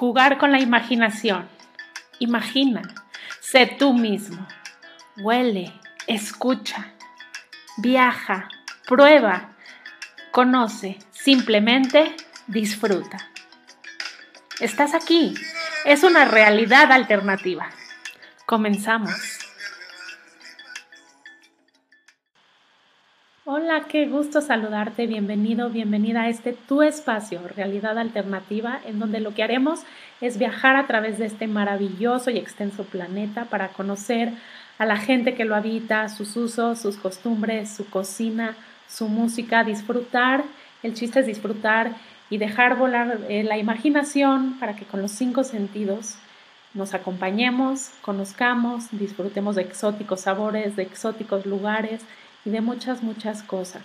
jugar con la imaginación. Imagina, sé tú mismo. Huele, escucha, viaja, prueba, conoce, simplemente disfruta. Estás aquí. Es una realidad alternativa. Comenzamos. Qué gusto saludarte. Bienvenido, bienvenida a este tu espacio, Realidad Alternativa, en donde lo que haremos es viajar a través de este maravilloso y extenso planeta para conocer a la gente que lo habita, sus usos, sus costumbres, su cocina, su música, disfrutar. El chiste es disfrutar y dejar volar eh, la imaginación para que con los cinco sentidos nos acompañemos, conozcamos, disfrutemos de exóticos sabores, de exóticos lugares y de muchas, muchas cosas,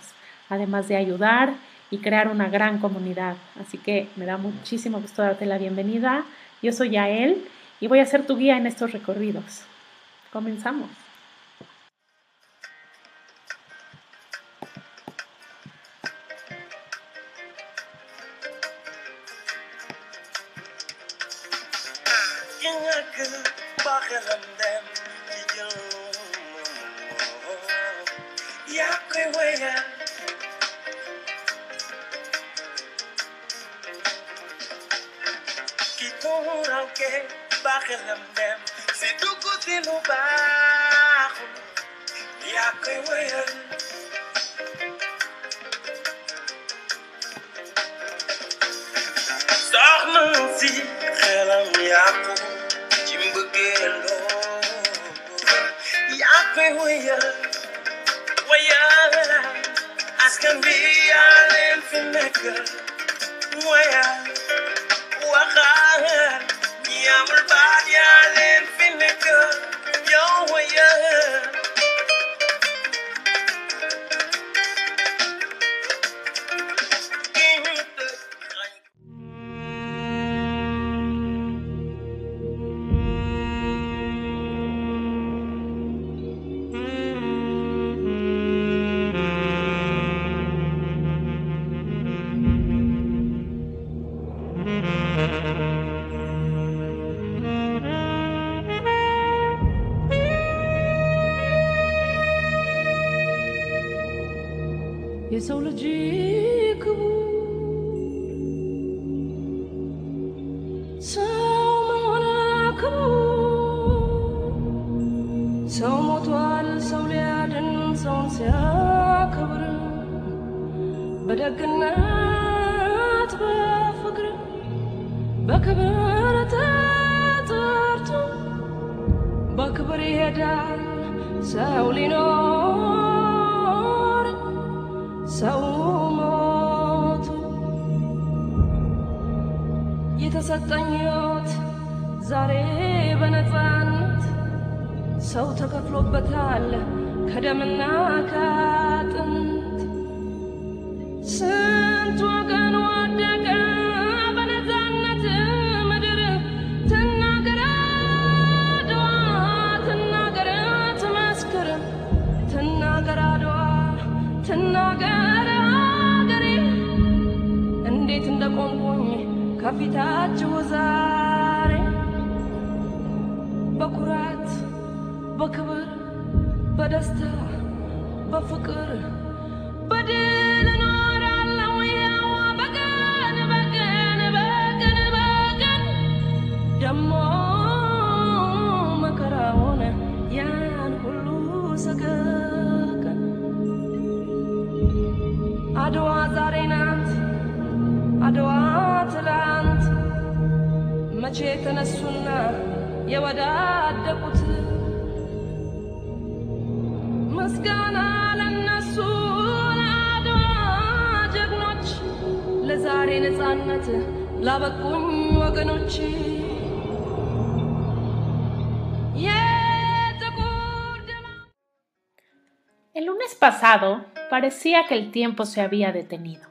además de ayudar y crear una gran comunidad. Así que me da muchísimo gusto darte la bienvenida. Yo soy Yael y voy a ser tu guía en estos recorridos. Comenzamos. Si dugg si lu baaxul yaa koy wéyal soxna si xelam yàqu ci mbëggeeloo yaa koy wéyal wéyal askan bi yaa leen fi nekkal wéyal waxal ሰው ሞቱ የተሰጠኝ ዛሬ በነፃነት ሰው ተከፍሎበታል ከደምና ከአጥንት። ስንት ወገን ወደቀ ከፊታችሁ ዛሬ በኩራት በክብር በደስታ በፍቅር El lunes pasado parecía que el tiempo se había detenido,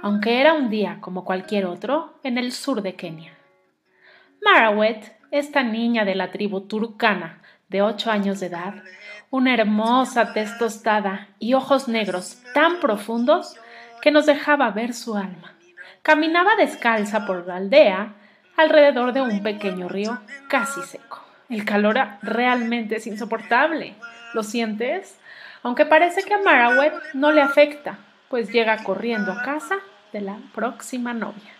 aunque era un día como cualquier otro en el sur de Kenia. Marawet, esta niña de la tribu turcana de ocho años de edad, una hermosa tez tostada y ojos negros tan profundos que nos dejaba ver su alma. Caminaba descalza por la aldea, alrededor de un pequeño río casi seco. El calor realmente es insoportable. ¿Lo sientes? Aunque parece que a Marawet no le afecta, pues llega corriendo a casa de la próxima novia.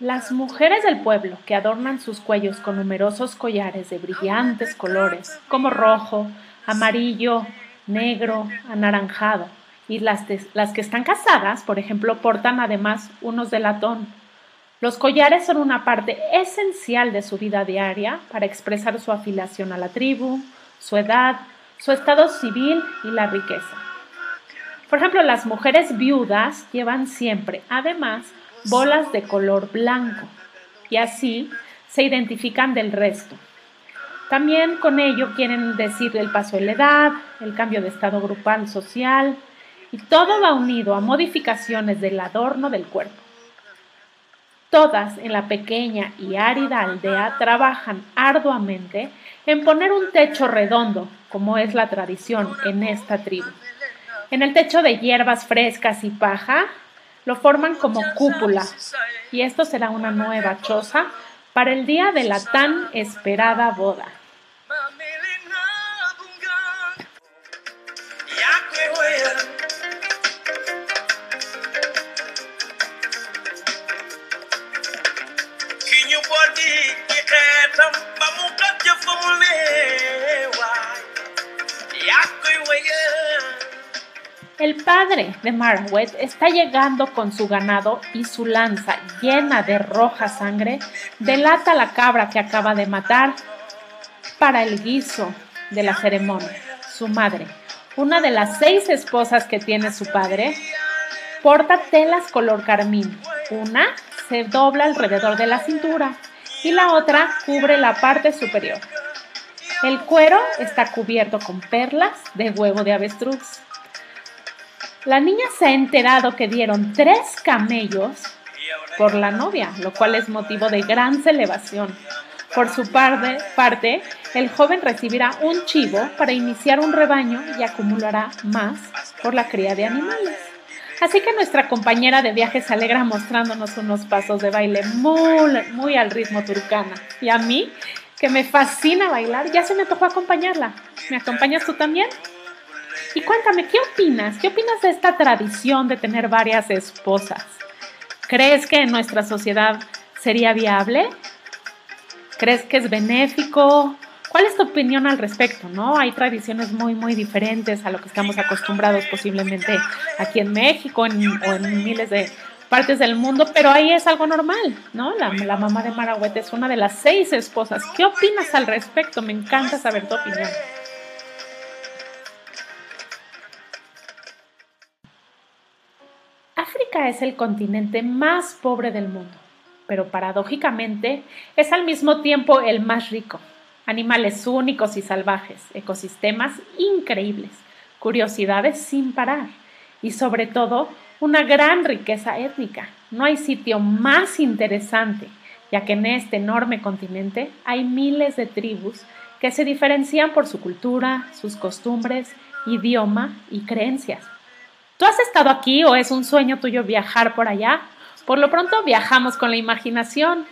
Las mujeres del pueblo que adornan sus cuellos con numerosos collares de brillantes colores, como rojo, amarillo, negro, anaranjado, y las, las que están casadas, por ejemplo, portan además unos de latón. Los collares son una parte esencial de su vida diaria para expresar su afiliación a la tribu, su edad, su estado civil y la riqueza. Por ejemplo, las mujeres viudas llevan siempre, además, bolas de color blanco y así se identifican del resto. También con ello quieren decir el paso de la edad, el cambio de estado grupal social y todo va unido a modificaciones del adorno del cuerpo. Todas en la pequeña y árida aldea trabajan arduamente en poner un techo redondo, como es la tradición en esta tribu. En el techo de hierbas frescas y paja lo forman como cúpula y esto será una nueva choza para el día de la tan esperada boda. El padre de Marawet está llegando con su ganado y su lanza llena de roja sangre delata la cabra que acaba de matar para el guiso de la ceremonia. Su madre, una de las seis esposas que tiene su padre, porta telas color carmín. Una se dobla alrededor de la cintura y la otra cubre la parte superior. El cuero está cubierto con perlas de huevo de avestruz. La niña se ha enterado que dieron tres camellos por la novia, lo cual es motivo de gran celebración. Por su parte, el joven recibirá un chivo para iniciar un rebaño y acumulará más por la cría de animales. Así que nuestra compañera de viaje se alegra mostrándonos unos pasos de baile muy, muy al ritmo turcana. Y a mí, que me fascina bailar, ya se me tocó acompañarla. ¿Me acompañas tú también? Y cuéntame, ¿qué opinas? ¿Qué opinas de esta tradición de tener varias esposas? ¿Crees que en nuestra sociedad sería viable? ¿Crees que es benéfico? ¿Cuál es tu opinión al respecto? ¿No? Hay tradiciones muy, muy diferentes a lo que estamos acostumbrados posiblemente aquí en México o en miles de partes del mundo, pero ahí es algo normal, ¿no? La, la mamá de Marahuete es una de las seis esposas. ¿Qué opinas al respecto? Me encanta saber tu opinión. Es el continente más pobre del mundo, pero paradójicamente es al mismo tiempo el más rico. Animales únicos y salvajes, ecosistemas increíbles, curiosidades sin parar y sobre todo una gran riqueza étnica. No hay sitio más interesante, ya que en este enorme continente hay miles de tribus que se diferencian por su cultura, sus costumbres, idioma y creencias. ¿Tú has estado aquí o es un sueño tuyo viajar por allá? Por lo pronto viajamos con la imaginación,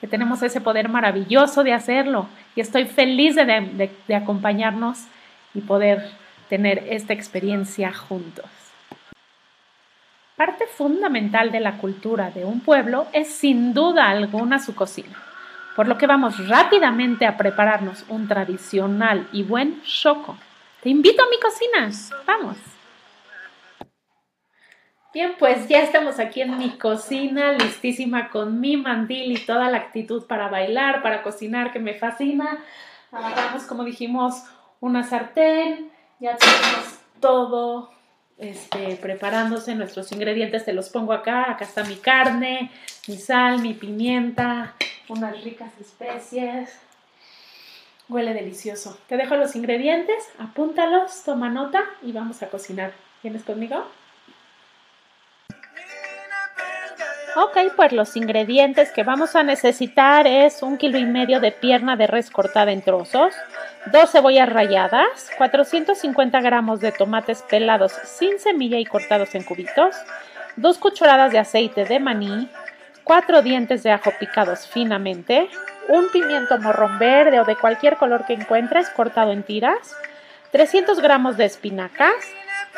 que tenemos ese poder maravilloso de hacerlo y estoy feliz de, de acompañarnos y poder tener esta experiencia juntos. Parte fundamental de la cultura de un pueblo es sin duda alguna su cocina, por lo que vamos rápidamente a prepararnos un tradicional y buen choco. Te invito a mi cocina, vamos. Bien, pues ya estamos aquí en mi cocina, listísima con mi mandil y toda la actitud para bailar, para cocinar, que me fascina. Agarramos, como dijimos, una sartén, ya tenemos todo este, preparándose, nuestros ingredientes te los pongo acá. Acá está mi carne, mi sal, mi pimienta, unas ricas especies. Huele delicioso. Te dejo los ingredientes, apúntalos, toma nota y vamos a cocinar. ¿Vienes conmigo? Ok, pues los ingredientes que vamos a necesitar es un kilo y medio de pierna de res cortada en trozos, dos cebollas ralladas, 450 gramos de tomates pelados sin semilla y cortados en cubitos, dos cucharadas de aceite de maní, cuatro dientes de ajo picados finamente, un pimiento morrón verde o de cualquier color que encuentres cortado en tiras, 300 gramos de espinacas,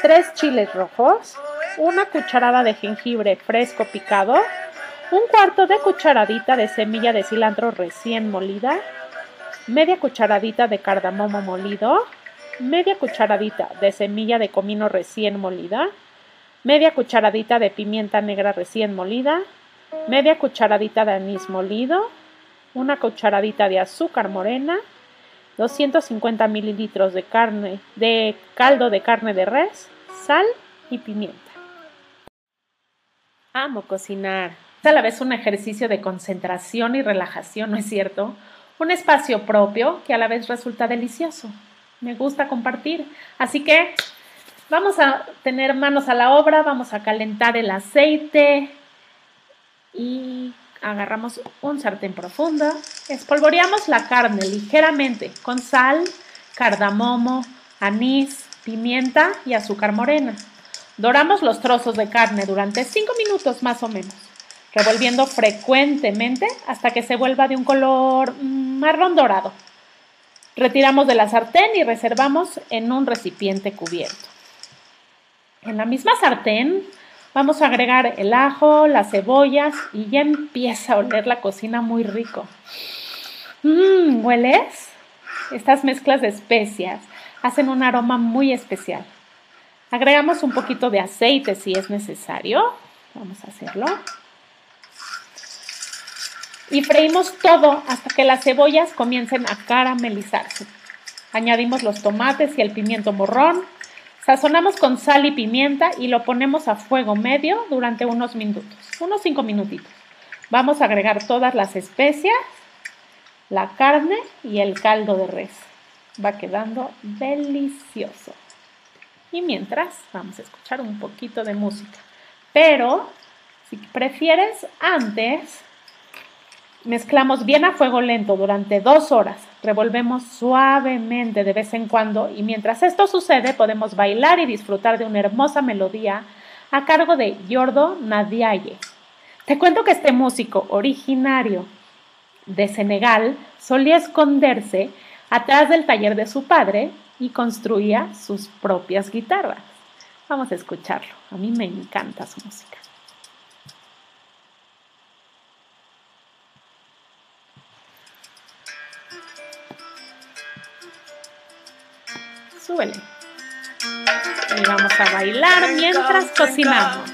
tres chiles rojos, una cucharada de jengibre fresco picado, un cuarto de cucharadita de semilla de cilantro recién molida, media cucharadita de cardamomo molido, media cucharadita de semilla de comino recién molida, media cucharadita de pimienta negra recién molida, media cucharadita de anís molido, una cucharadita de azúcar morena, 250 mililitros de carne de caldo de carne de res, sal y pimienta. Amo cocinar. Es a la vez un ejercicio de concentración y relajación, ¿no es cierto? Un espacio propio que a la vez resulta delicioso. Me gusta compartir. Así que vamos a tener manos a la obra, vamos a calentar el aceite y agarramos un sartén profundo, espolvoreamos la carne ligeramente con sal, cardamomo, anís, pimienta y azúcar morena. Doramos los trozos de carne durante 5 minutos más o menos, revolviendo frecuentemente hasta que se vuelva de un color mm, marrón dorado. Retiramos de la sartén y reservamos en un recipiente cubierto. En la misma sartén vamos a agregar el ajo, las cebollas y ya empieza a oler la cocina muy rico. Mmm, ¿hueles? Estas mezclas de especias hacen un aroma muy especial. Agregamos un poquito de aceite si es necesario. Vamos a hacerlo. Y freímos todo hasta que las cebollas comiencen a caramelizarse. Añadimos los tomates y el pimiento morrón. Sazonamos con sal y pimienta y lo ponemos a fuego medio durante unos minutos, unos 5 minutitos. Vamos a agregar todas las especias, la carne y el caldo de res. Va quedando delicioso. Y mientras, vamos a escuchar un poquito de música. Pero, si prefieres, antes mezclamos bien a fuego lento durante dos horas. Revolvemos suavemente de vez en cuando y mientras esto sucede podemos bailar y disfrutar de una hermosa melodía a cargo de Yordo Nadiaye. Te cuento que este músico originario de Senegal solía esconderse atrás del taller de su padre y construía sus propias guitarras. Vamos a escucharlo. A mí me encanta su música. Súbele. Y vamos a bailar mientras cocinamos.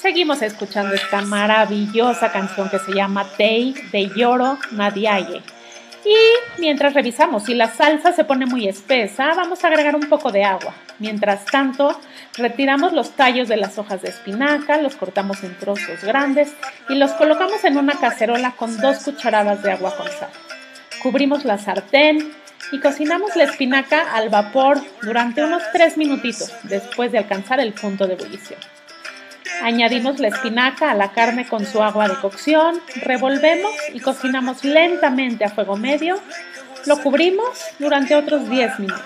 Seguimos escuchando esta maravillosa canción que se llama Tei de Yoro Nadiaye. Y mientras revisamos si la salsa se pone muy espesa, vamos a agregar un poco de agua. Mientras tanto, retiramos los tallos de las hojas de espinaca, los cortamos en trozos grandes y los colocamos en una cacerola con dos cucharadas de agua con sal. Cubrimos la sartén y cocinamos la espinaca al vapor durante unos 3 minutitos después de alcanzar el punto de ebullición. Añadimos la espinaca a la carne con su agua de cocción, revolvemos y cocinamos lentamente a fuego medio. Lo cubrimos durante otros 10 minutos.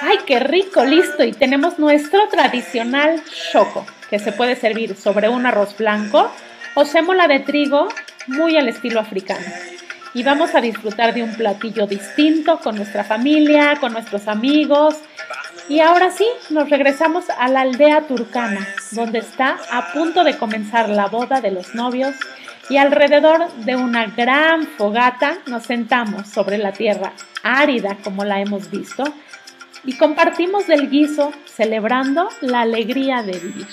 ¡Ay, qué rico! Listo. Y tenemos nuestro tradicional choco, que se puede servir sobre un arroz blanco o sémola de trigo muy al estilo africano. Y vamos a disfrutar de un platillo distinto con nuestra familia, con nuestros amigos y ahora sí, nos regresamos a la aldea turcana, donde está a punto de comenzar la boda de los novios y alrededor de una gran fogata nos sentamos sobre la tierra árida como la hemos visto y compartimos del guiso celebrando la alegría de vivir.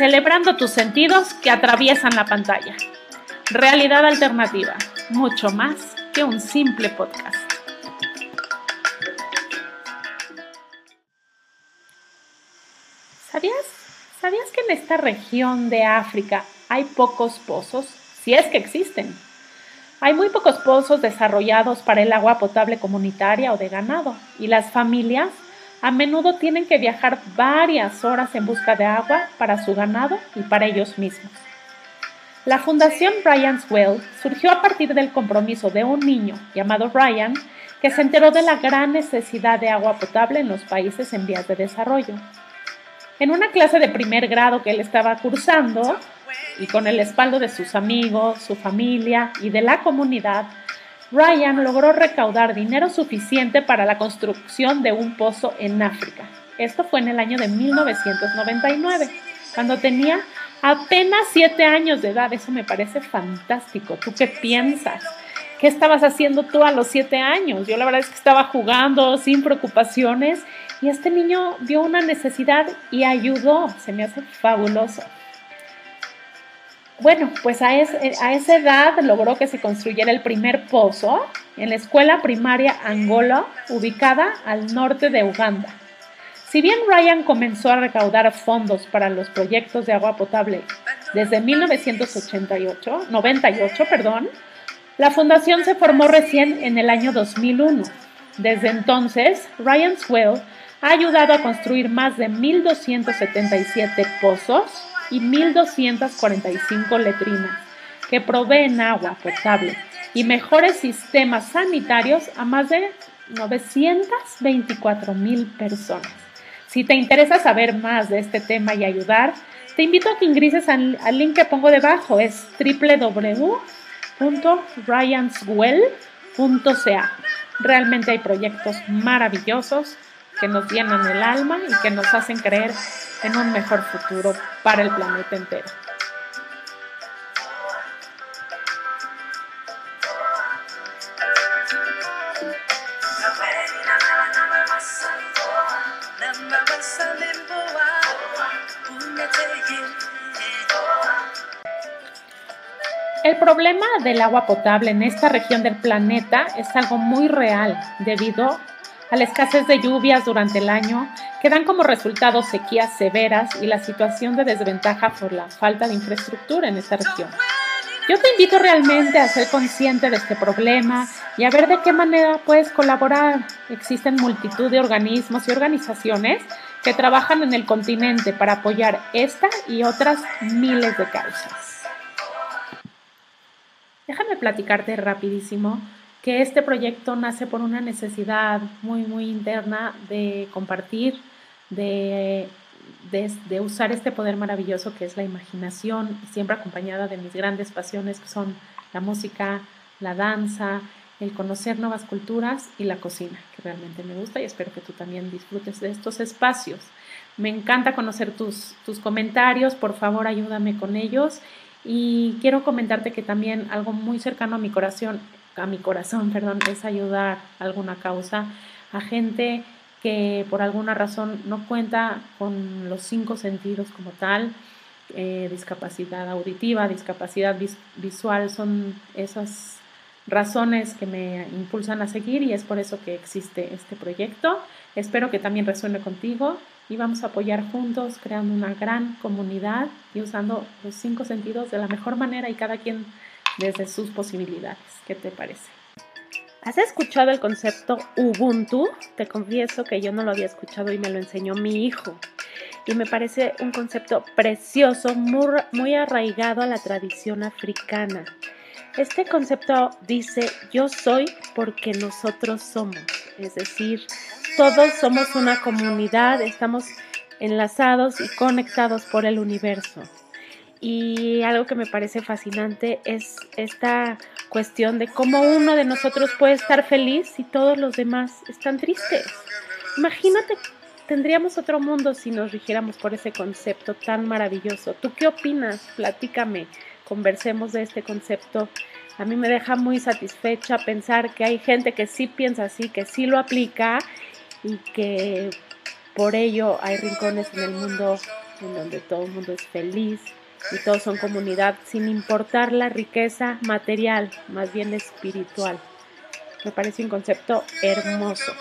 Celebrando tus sentidos que atraviesan la pantalla. Realidad alternativa, mucho más que un simple podcast. ¿Sabías? ¿Sabías que en esta región de África hay pocos pozos? Si es que existen. Hay muy pocos pozos desarrollados para el agua potable comunitaria o de ganado y las familias a menudo tienen que viajar varias horas en busca de agua para su ganado y para ellos mismos. La Fundación Brian's Well surgió a partir del compromiso de un niño llamado Brian que se enteró de la gran necesidad de agua potable en los países en vías de desarrollo. En una clase de primer grado que él estaba cursando, y con el respaldo de sus amigos, su familia y de la comunidad, Ryan logró recaudar dinero suficiente para la construcción de un pozo en África. Esto fue en el año de 1999, cuando tenía apenas siete años de edad. Eso me parece fantástico. ¿Tú qué piensas? ¿Qué estabas haciendo tú a los siete años? Yo la verdad es que estaba jugando sin preocupaciones y este niño vio una necesidad y ayudó. Se me hace fabuloso. Bueno, pues a, es- a esa edad logró que se construyera el primer pozo en la escuela primaria Angola, ubicada al norte de Uganda. Si bien Ryan comenzó a recaudar fondos para los proyectos de agua potable desde 1988, 98, perdón, la fundación se formó recién en el año 2001. Desde entonces, Ryan's Well ha ayudado a construir más de 1.277 pozos y 1.245 letrinas que proveen agua potable y mejores sistemas sanitarios a más de 924.000 personas. Si te interesa saber más de este tema y ayudar, te invito a que ingreses al, al link que pongo debajo, es www.ryanswell.ca. Realmente hay proyectos maravillosos que nos llenan el alma y que nos hacen creer en un mejor futuro para el planeta entero. El problema del agua potable en esta región del planeta es algo muy real debido a la escasez de lluvias durante el año que dan como resultado sequías severas y la situación de desventaja por la falta de infraestructura en esta región. Yo te invito realmente a ser consciente de este problema y a ver de qué manera puedes colaborar. Existen multitud de organismos y organizaciones que trabajan en el continente para apoyar esta y otras miles de causas. Déjame platicarte rapidísimo que este proyecto nace por una necesidad muy, muy interna de compartir, de, de, usar este poder maravilloso que es la imaginación, siempre acompañada de mis grandes pasiones que son la música, la danza, el conocer nuevas culturas y la cocina, que realmente me gusta y espero que tú también disfrutes de estos espacios. Me encanta conocer tus, tus comentarios, por favor ayúdame con ellos y quiero comentarte que también algo muy cercano a mi corazón, a mi corazón, perdón, es ayudar a alguna causa a gente que por alguna razón no cuenta con los cinco sentidos como tal, eh, discapacidad auditiva, discapacidad vis visual, son esas razones que me impulsan a seguir y es por eso que existe este proyecto. Espero que también resuene contigo y vamos a apoyar juntos creando una gran comunidad y usando los cinco sentidos de la mejor manera y cada quien desde sus posibilidades. ¿Qué te parece? ¿Has escuchado el concepto Ubuntu? Te confieso que yo no lo había escuchado y me lo enseñó mi hijo. Y me parece un concepto precioso, muy, muy arraigado a la tradición africana. Este concepto dice, yo soy porque nosotros somos. Es decir, todos somos una comunidad, estamos enlazados y conectados por el universo. Y algo que me parece fascinante es esta cuestión de cómo uno de nosotros puede estar feliz y todos los demás están tristes. Imagínate, tendríamos otro mundo si nos rigiéramos por ese concepto tan maravilloso. ¿Tú qué opinas? Platícame, conversemos de este concepto. A mí me deja muy satisfecha pensar que hay gente que sí piensa así, que sí lo aplica y que por ello hay rincones en el mundo en donde todo el mundo es feliz y todos son comunidad sin importar la riqueza material, más bien espiritual. Me parece un concepto hermoso.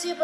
Bien,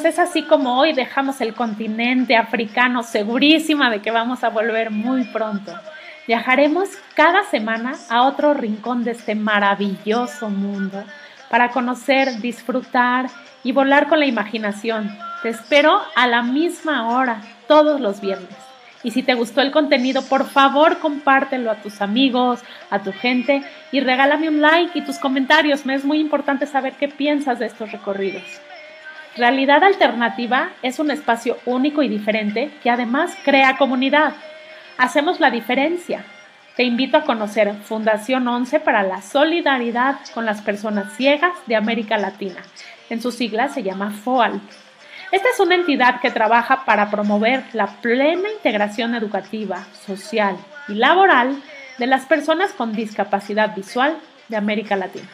pues es así como hoy dejamos el continente africano segurísima de que vamos a volver muy pronto. Viajaremos cada semana a otro rincón de este maravilloso mundo para conocer, disfrutar y volar con la imaginación. Te espero a la misma hora todos los viernes. Y si te gustó el contenido, por favor compártelo a tus amigos, a tu gente y regálame un like y tus comentarios. Me es muy importante saber qué piensas de estos recorridos. Realidad Alternativa es un espacio único y diferente que además crea comunidad. Hacemos la diferencia. Te invito a conocer Fundación 11 para la Solidaridad con las Personas Ciegas de América Latina. En sus siglas se llama FOAL. Esta es una entidad que trabaja para promover la plena integración educativa, social y laboral de las personas con discapacidad visual de América Latina.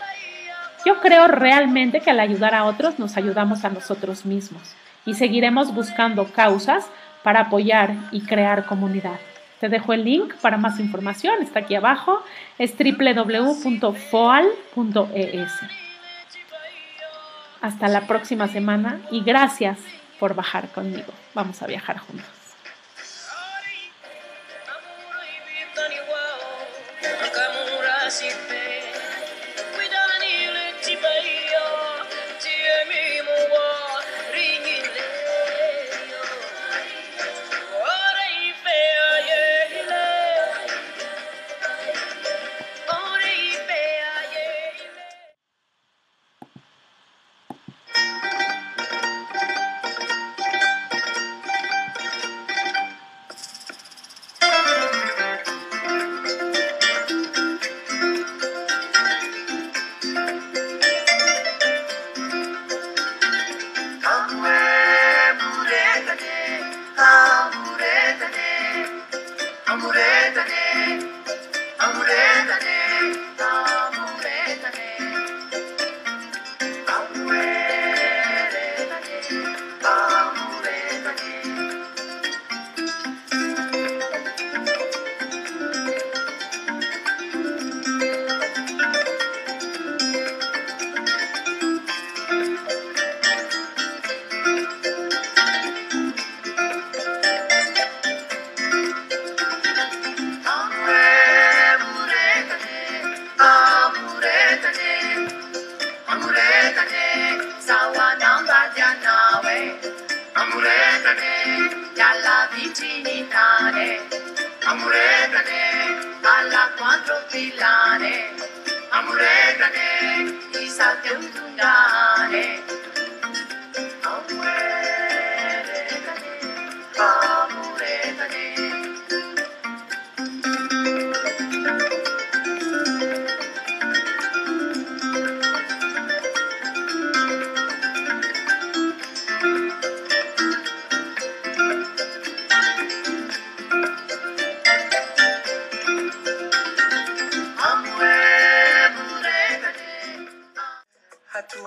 Yo creo realmente que al ayudar a otros nos ayudamos a nosotros mismos y seguiremos buscando causas para apoyar y crear comunidad. Te dejo el link para más información, está aquí abajo, es www.foal.es. Hasta la próxima semana y gracias por bajar conmigo. Vamos a viajar juntos.